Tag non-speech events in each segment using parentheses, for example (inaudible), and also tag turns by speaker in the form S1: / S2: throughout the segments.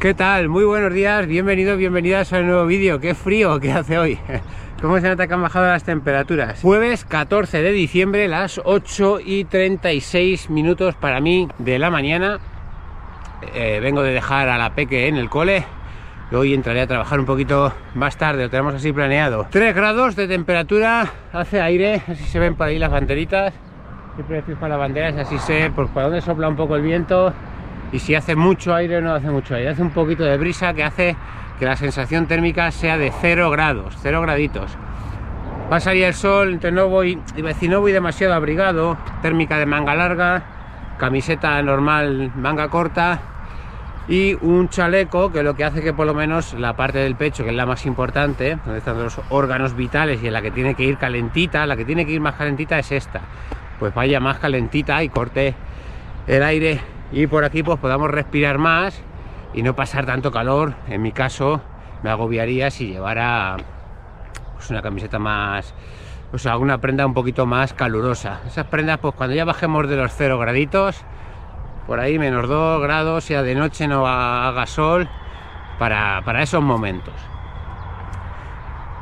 S1: ¿Qué tal? Muy buenos días, bienvenidos, bienvenidas a un nuevo vídeo. ¡Qué frío que hace hoy! (laughs) ¿Cómo se nota que han bajado las temperaturas? Jueves 14 de diciembre, las 8 y 36 minutos para mí de la mañana. Eh, vengo de dejar a la peque en el cole. Hoy entraré a trabajar un poquito más tarde, lo tenemos así planeado. 3 grados de temperatura, hace aire, así se ven por ahí las banderitas. Siempre fijo las banderas, así sé por dónde sopla un poco el viento y si hace mucho aire no hace mucho aire. Hace un poquito de brisa que hace que la sensación térmica sea de 0 grados, 0 graditos. Va a salir el sol, entonces no voy, iba a decir, no voy demasiado abrigado, térmica de manga larga, camiseta normal, manga corta y un chaleco que lo que hace que por lo menos la parte del pecho, que es la más importante, donde están los órganos vitales y en la que tiene que ir calentita, la que tiene que ir más calentita es esta, pues vaya más calentita y corte el aire y por aquí pues podamos respirar más y no pasar tanto calor. En mi caso me agobiaría si llevara pues, una camiseta más, o sea, una prenda un poquito más calurosa. Esas prendas pues cuando ya bajemos de los 0 graditos, por ahí menos 2 grados, sea de noche no haga sol, para, para esos momentos.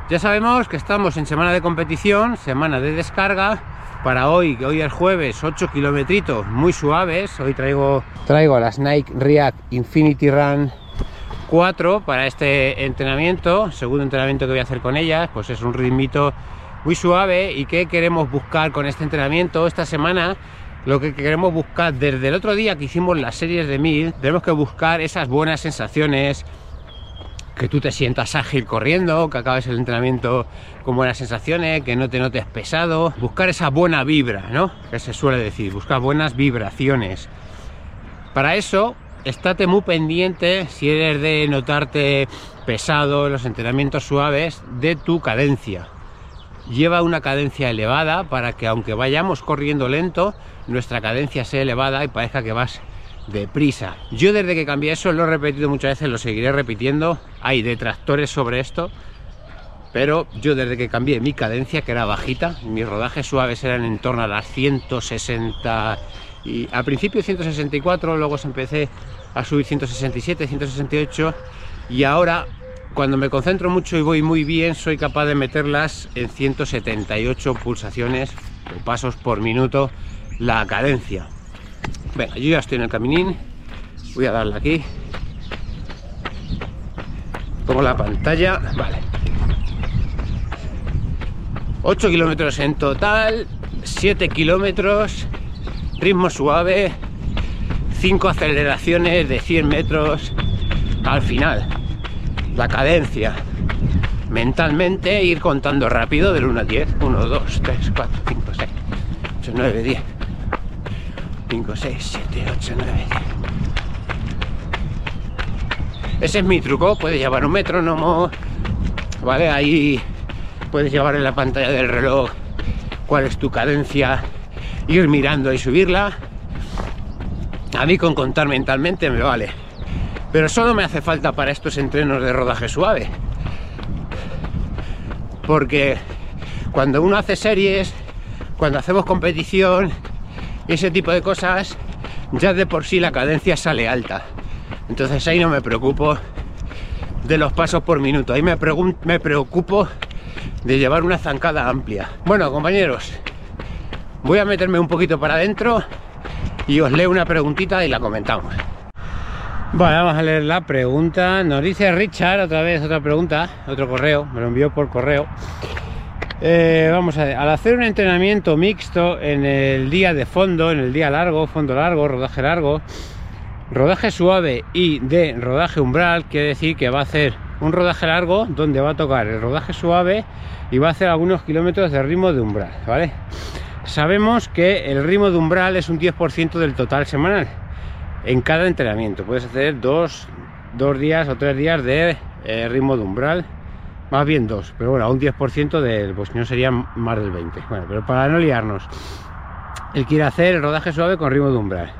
S1: Ya sabemos que estamos en semana de competición, semana de descarga, para hoy, que hoy es jueves, 8 kilometritos muy suaves. Hoy traigo, traigo las Nike React Infinity Run 4 para este entrenamiento, segundo entrenamiento que voy a hacer con ellas, pues es un ritmito muy suave. Y que queremos buscar con este entrenamiento esta semana lo que queremos buscar desde el otro día que hicimos las series de 1000 tenemos que buscar esas buenas sensaciones que tú te sientas ágil corriendo, que acabes el entrenamiento con buenas sensaciones, que no te notes pesado, buscar esa buena vibra, ¿no? Que se suele decir, buscar buenas vibraciones. Para eso, estate muy pendiente, si eres de notarte pesado en los entrenamientos suaves, de tu cadencia. Lleva una cadencia elevada para que aunque vayamos corriendo lento, nuestra cadencia sea elevada y parezca que vas deprisa. Yo desde que cambié eso lo he repetido muchas veces, lo seguiré repitiendo. Hay detractores sobre esto, pero yo desde que cambié mi cadencia, que era bajita, mis rodajes suaves eran en torno a las 160 y al principio 164, luego se empecé a subir 167, 168 y ahora cuando me concentro mucho y voy muy bien soy capaz de meterlas en 178 pulsaciones o pasos por minuto la cadencia Venga, yo ya estoy en el caminín. Voy a darle aquí. Pongo la pantalla. Vale. 8 kilómetros en total. 7 kilómetros. Ritmo suave. 5 aceleraciones de 100 metros. Al final. La cadencia. Mentalmente ir contando rápido del 1 a 10. 1, 2, 3, 4, 5, 6, 8, 9, 10. 5, 6, 7, 8, 9, 10. Ese es mi truco, puedes llevar un metrónomo, ¿vale? Ahí puedes llevar en la pantalla del reloj cuál es tu cadencia, ir mirando y subirla. A mí con contar mentalmente me vale. Pero solo me hace falta para estos entrenos de rodaje suave. Porque cuando uno hace series, cuando hacemos competición, ese tipo de cosas, ya de por sí la cadencia sale alta. Entonces ahí no me preocupo de los pasos por minuto, ahí me, preocupo de llevar una zancada amplia. Bueno, compañeros, voy a meterme un poquito para adentro y os leo una preguntita y la comentamos. Vamos a leer la pregunta. Nos dice Richard, otra vez otra pregunta, otro correo, me lo envió por correo. Eh, vamos a ver, al hacer un entrenamiento mixto en el día de fondo, en el día largo, fondo largo, rodaje largo, rodaje suave y de rodaje umbral, quiere decir que va a hacer un rodaje largo donde va a tocar el rodaje suave y va a hacer algunos kilómetros de ritmo de umbral, ¿vale? Sabemos que el ritmo de umbral es un 10% del total semanal en cada entrenamiento. Puedes hacer dos, dos días o tres días de eh, ritmo de umbral más bien dos, pero bueno, a un 10% del, pues no sería más del 20. Bueno, pero para no liarnos, él quiere hacer el rodaje suave con ritmo de umbral.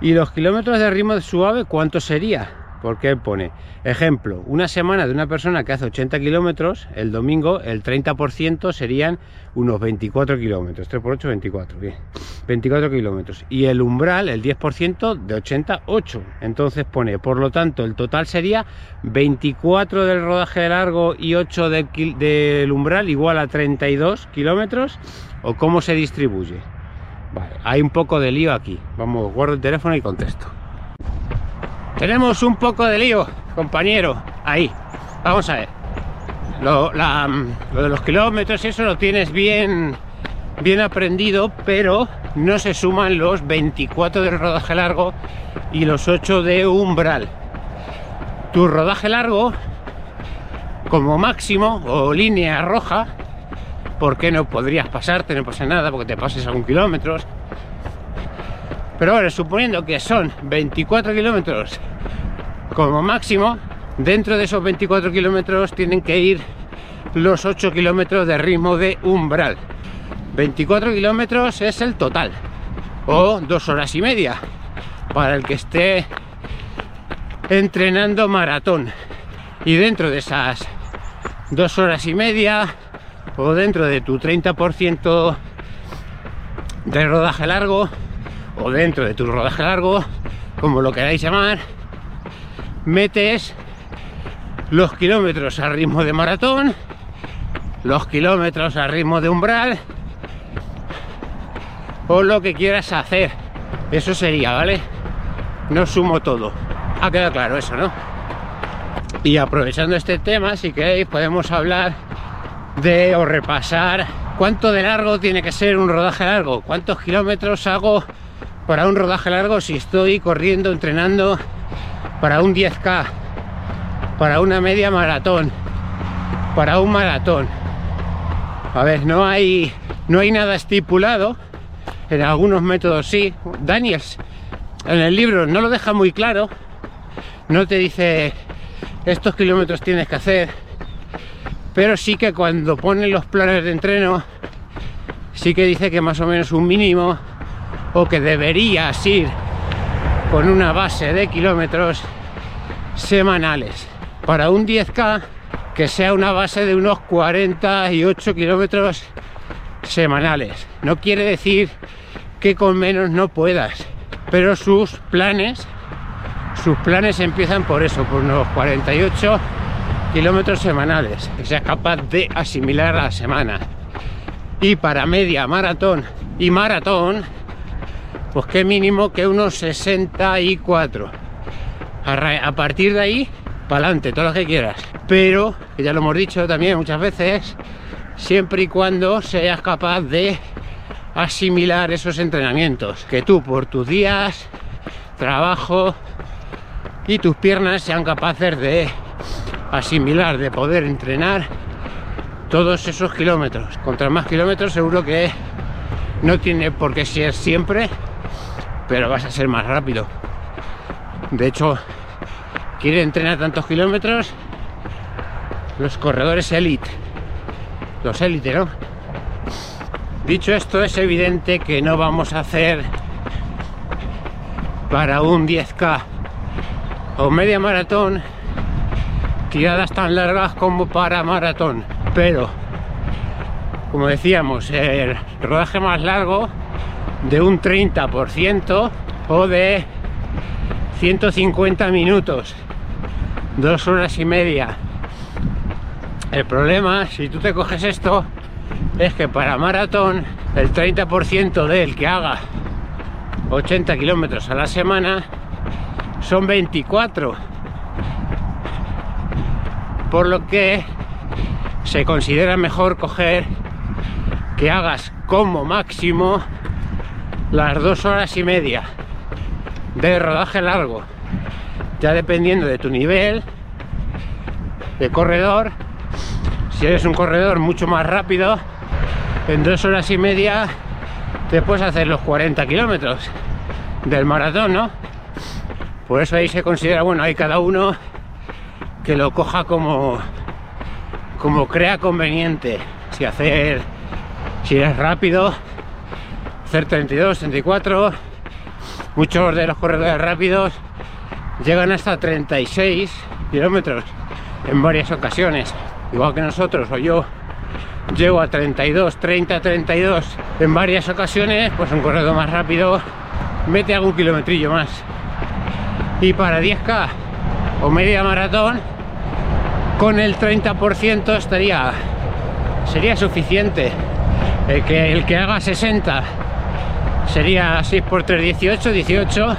S1: ¿Y los kilómetros de ritmo suave cuánto sería? Porque pone, ejemplo, una semana de una persona que hace 80 kilómetros, el domingo el 30% serían unos 24 kilómetros, 3 por 8, 24, bien, 24 kilómetros. Y el umbral, el 10% de 88. Entonces pone, por lo tanto, el total sería 24 del rodaje largo y 8 del, del umbral igual a 32 kilómetros, o cómo se distribuye. Vale, hay un poco de lío aquí. Vamos, guardo el teléfono y contesto. Tenemos un poco de lío, compañero. Ahí. Vamos a ver. Lo, de los kilómetros, eso lo tienes bien, bien aprendido, pero no se suman los 24 del rodaje largo y los 8 de umbral. Tu rodaje largo, como máximo, o línea roja, porque no podrías pasarte, no pasa nada, porque te pases a un kilómetros, pero bueno, suponiendo que son 24 kilómetros como máximo, dentro de esos 24 kilómetros tienen que ir los 8 kilómetros de ritmo de umbral. 24 kilómetros es el total, o dos horas y media, para el que esté entrenando maratón. Y dentro de esas dos horas y media, o dentro de tu 30% de rodaje largo, o dentro de tu rodaje largo, como lo queráis llamar, metes los kilómetros a ritmo de maratón, los kilómetros a ritmo de umbral, o lo que quieras hacer. Eso sería, ¿vale? No sumo todo. Ha quedado claro eso, ¿no? Y aprovechando este tema, si queréis, podemos hablar de o repasar cuánto de largo tiene que ser un rodaje largo, cuántos kilómetros hago para un rodaje largo si estoy corriendo, entrenando para un 10K, para una media maratón, para un maratón. A ver, no hay, no hay nada estipulado, en algunos métodos sí. Daniels en el libro no lo deja muy claro, no te dice estos kilómetros tienes que hacer, pero sí que cuando ponen los planes de entreno, sí que dice que más o menos un mínimo o que deberías ir con una base de kilómetros semanales para un 10K que sea una base de unos 48 kilómetros semanales. No quiere decir que con menos no puedas, pero sus planes, sus planes empiezan por eso, por unos 48 kilómetros semanales, que seas capaz de asimilar a la semana. Y para media maratón y maratón, pues qué mínimo que unos 64. A, partir de ahí, para adelante, todo lo que quieras. Pero, ya lo hemos dicho también muchas veces, siempre y cuando seas capaz de asimilar esos entrenamientos. Que tú por tus días, trabajo y tus piernas sean capaces de asimilar, de poder entrenar todos esos kilómetros. Contra más kilómetros seguro que no tiene por qué ser siempre pero vas a ser más rápido. De hecho, quiere entrenar tantos kilómetros los corredores elite. Los élite, ¿no? Dicho esto, es evidente que no vamos a hacer para un 10K o media maratón tiradas tan largas como para maratón. Pero, como decíamos, el rodaje más largo de un 30% o de 150 minutos, dos horas y media. El problema, si tú te coges esto, es que para maratón el 30% del que haga 80 kilómetros a la semana son 24. Por lo que se considera mejor coger que hagas como máximo las dos horas y media de rodaje largo, ya dependiendo de tu nivel de corredor. Si eres un corredor mucho más rápido, en dos horas y media te puedes hacer los 40 kilómetros del maratón, ¿no? Por eso ahí se considera, bueno, hay cada uno que lo coja como, como crea conveniente. Si hacer, si eres rápido, hacer 32, 34. Muchos de los corredores rápidos llegan hasta 36 kilómetros en varias ocasiones, igual que nosotros o yo llego a 32, 30, 32 en varias ocasiones, pues un corredor más rápido mete algún kilometrillo más. Y para 10K o media maratón, con el 30% estaría sería suficiente. El que, el que haga 60 sería 6 por 3, 18, 18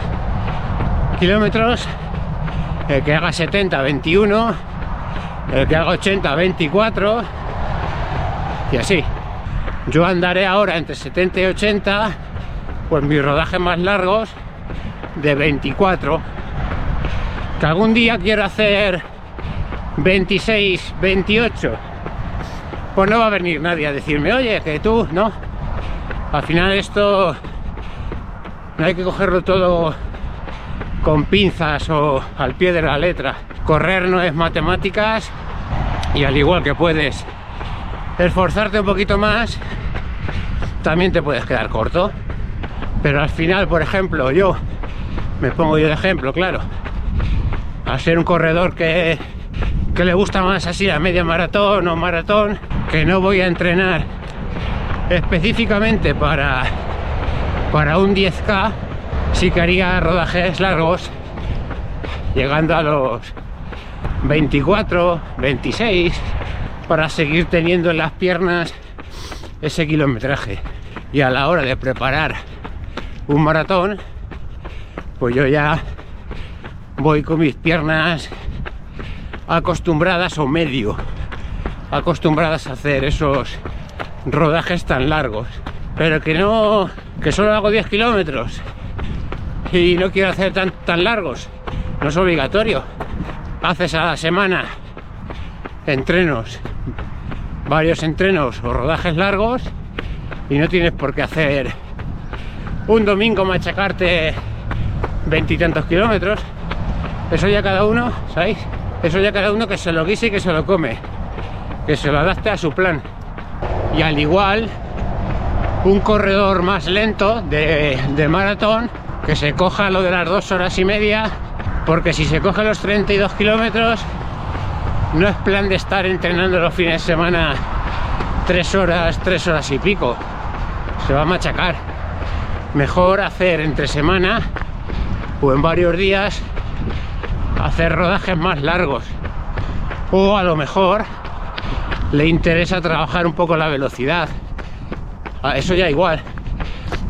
S1: kilómetros. El que haga 70, 21. El que haga 80, 24. Y así. Yo andaré ahora entre 70 y 80, pues mis rodajes más largos de 24. Que algún día quiero hacer 26, 28 pues no va a venir nadie a decirme, oye, que tú, no. Al final esto no hay que cogerlo todo con pinzas o al pie de la letra. Correr no es matemáticas y al igual que puedes esforzarte un poquito más, también te puedes quedar corto. Pero al final, por ejemplo, yo, me pongo yo de ejemplo, claro, a ser un corredor que, que le gusta más así a media maratón o maratón, que no voy a entrenar específicamente para, para un 10K, sí que haría rodajes largos, llegando a los 24, 26, para seguir teniendo en las piernas ese kilometraje. Y a la hora de preparar un maratón, pues yo ya voy con mis piernas acostumbradas o medio acostumbradas a hacer esos rodajes tan largos. Pero que no, que solo hago 10 kilómetros y no quiero hacer tan, tan largos. No es obligatorio. Haces a la semana entrenos, varios entrenos o rodajes largos y no tienes por qué hacer un domingo machacarte veintitantos kilómetros. Eso ya cada uno, ¿sabéis? Eso ya cada uno que se lo guise y que se lo come que se lo adapte a su plan. Y al igual, un corredor más lento de, maratón que se coja lo de las dos horas y media, porque si se coge los 32 kilómetros, no es plan de estar entrenando los fines de semana tres horas, tres horas y pico. Se va a machacar. Mejor hacer entre semana o en varios días hacer rodajes más largos. O a lo mejor le interesa trabajar un poco la velocidad. Ah, eso ya igual.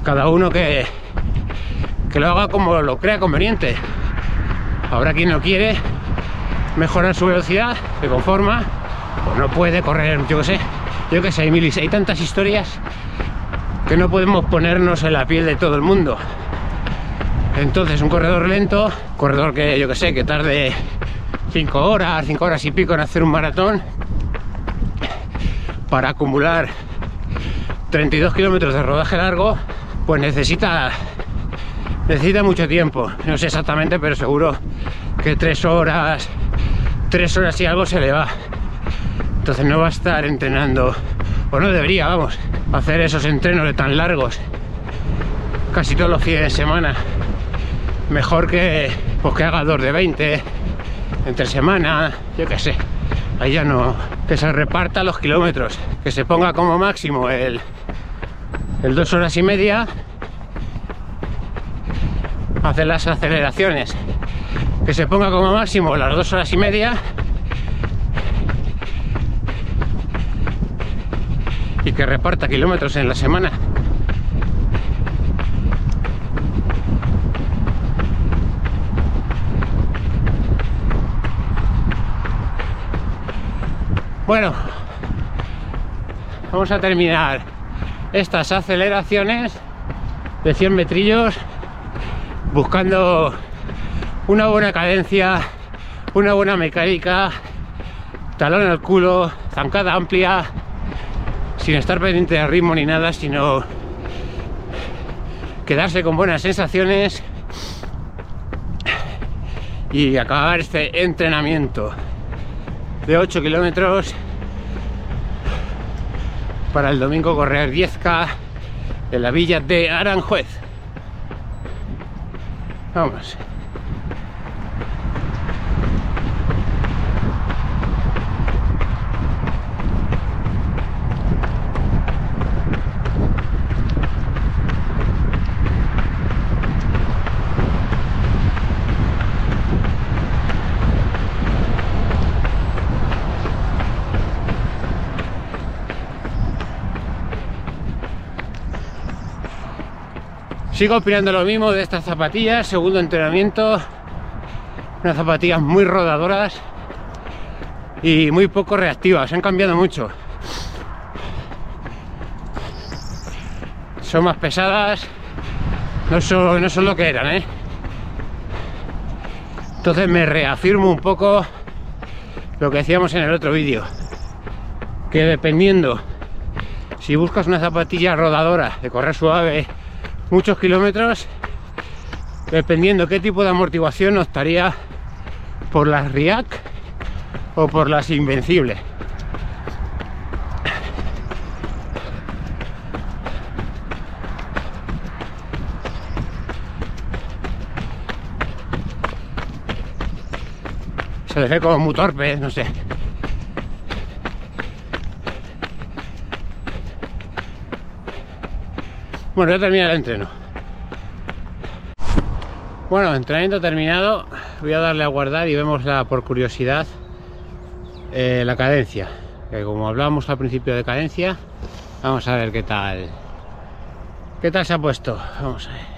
S1: Cada uno que, que lo haga como lo crea conveniente. Habrá quien no quiere mejorar su velocidad, se conforma, o no puede correr, yo que sé, yo que sé, hay, mil, hay tantas historias que no podemos ponernos en la piel de todo el mundo. Entonces, un corredor lento, corredor que yo que sé, que tarde 5 horas, 5 horas y pico en hacer un maratón, para acumular 32 kilómetros de rodaje largo, pues necesita necesita mucho tiempo. No sé exactamente, pero seguro que tres horas, tres horas y algo se le va. Entonces no va a estar entrenando, o no debería, vamos, hacer esos entrenos de tan largos casi todos los fines de semana. Mejor que, pues que haga dos de 20 entre semana, yo qué sé ahí ya no, que se reparta los kilómetros, que se ponga como máximo el, el dos horas y media, hacer las aceleraciones, que se ponga como máximo las dos horas y media. Y que reparta kilómetros en la semana. Bueno, vamos a terminar estas aceleraciones de 100 metrillos buscando una buena cadencia, una buena mecánica, talón al culo, zancada amplia, sin estar pendiente de ritmo ni nada, sino quedarse con buenas sensaciones y acabar este entrenamiento de 8 kilómetros para el domingo correr 10K en la villa de Aranjuez. Vamos. Sigo opinando lo mismo de estas zapatillas, segundo entrenamiento, unas zapatillas muy rodadoras y muy poco reactivas, han cambiado mucho. Son más pesadas, no son, no son lo que eran, ¿eh? Entonces me reafirmo un poco lo que decíamos en el otro vídeo, que dependiendo si buscas una zapatilla rodadora de correr suave muchos kilómetros, dependiendo qué tipo de amortiguación optaría por las React o por las Invencibles. Se le ve como muy torpe, no sé. Bueno, ya termina el entreno. Bueno, entrenamiento terminado. Voy a darle a guardar y vemos la, por curiosidad eh, la cadencia. Que como hablábamos al principio de cadencia, vamos a ver qué tal. ¿Qué tal se ha puesto? Vamos a ver.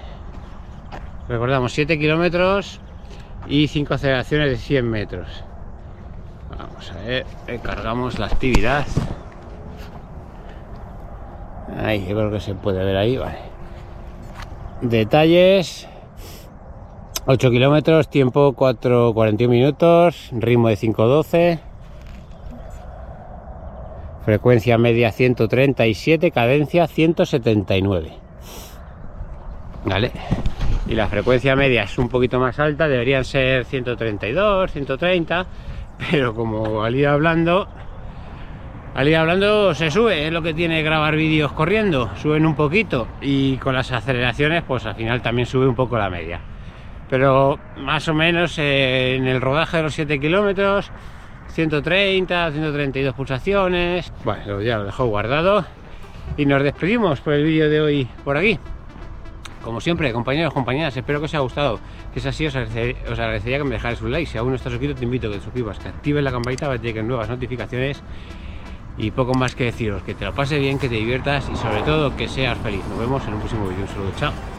S1: Recordamos 7 kilómetros y 5 aceleraciones de 100 metros. Vamos a ver, cargamos la actividad. Ahí, yo creo que se puede ver ahí, vale. Detalles. 8 kilómetros, tiempo 4.41 minutos, ritmo de 5.12. Frecuencia media 137, cadencia 179. Vale. Y la frecuencia media es un poquito más alta, deberían ser 132, 130, pero como al ir hablando, al ir hablando se sube, es lo que tiene grabar vídeos corriendo, suben un poquito y con las aceleraciones pues al final también sube un poco la media. Pero más o menos eh, en el rodaje de los 7 kilómetros, 130, 132 pulsaciones. Bueno, ya lo dejo guardado y nos despedimos por el vídeo de hoy por aquí. Como siempre, compañeros, compañeras, espero que os haya gustado. Que es así, os agradecería, que me dejáis un like. Si aún no estás suscrito, te invito a que te suscribas, que actives la campanita para que lleguen nuevas notificaciones y poco más que deciros, que te lo pase bien, que te diviertas y sobre todo que seas feliz. Nos vemos en un próximo vídeo. Un saludo, chao.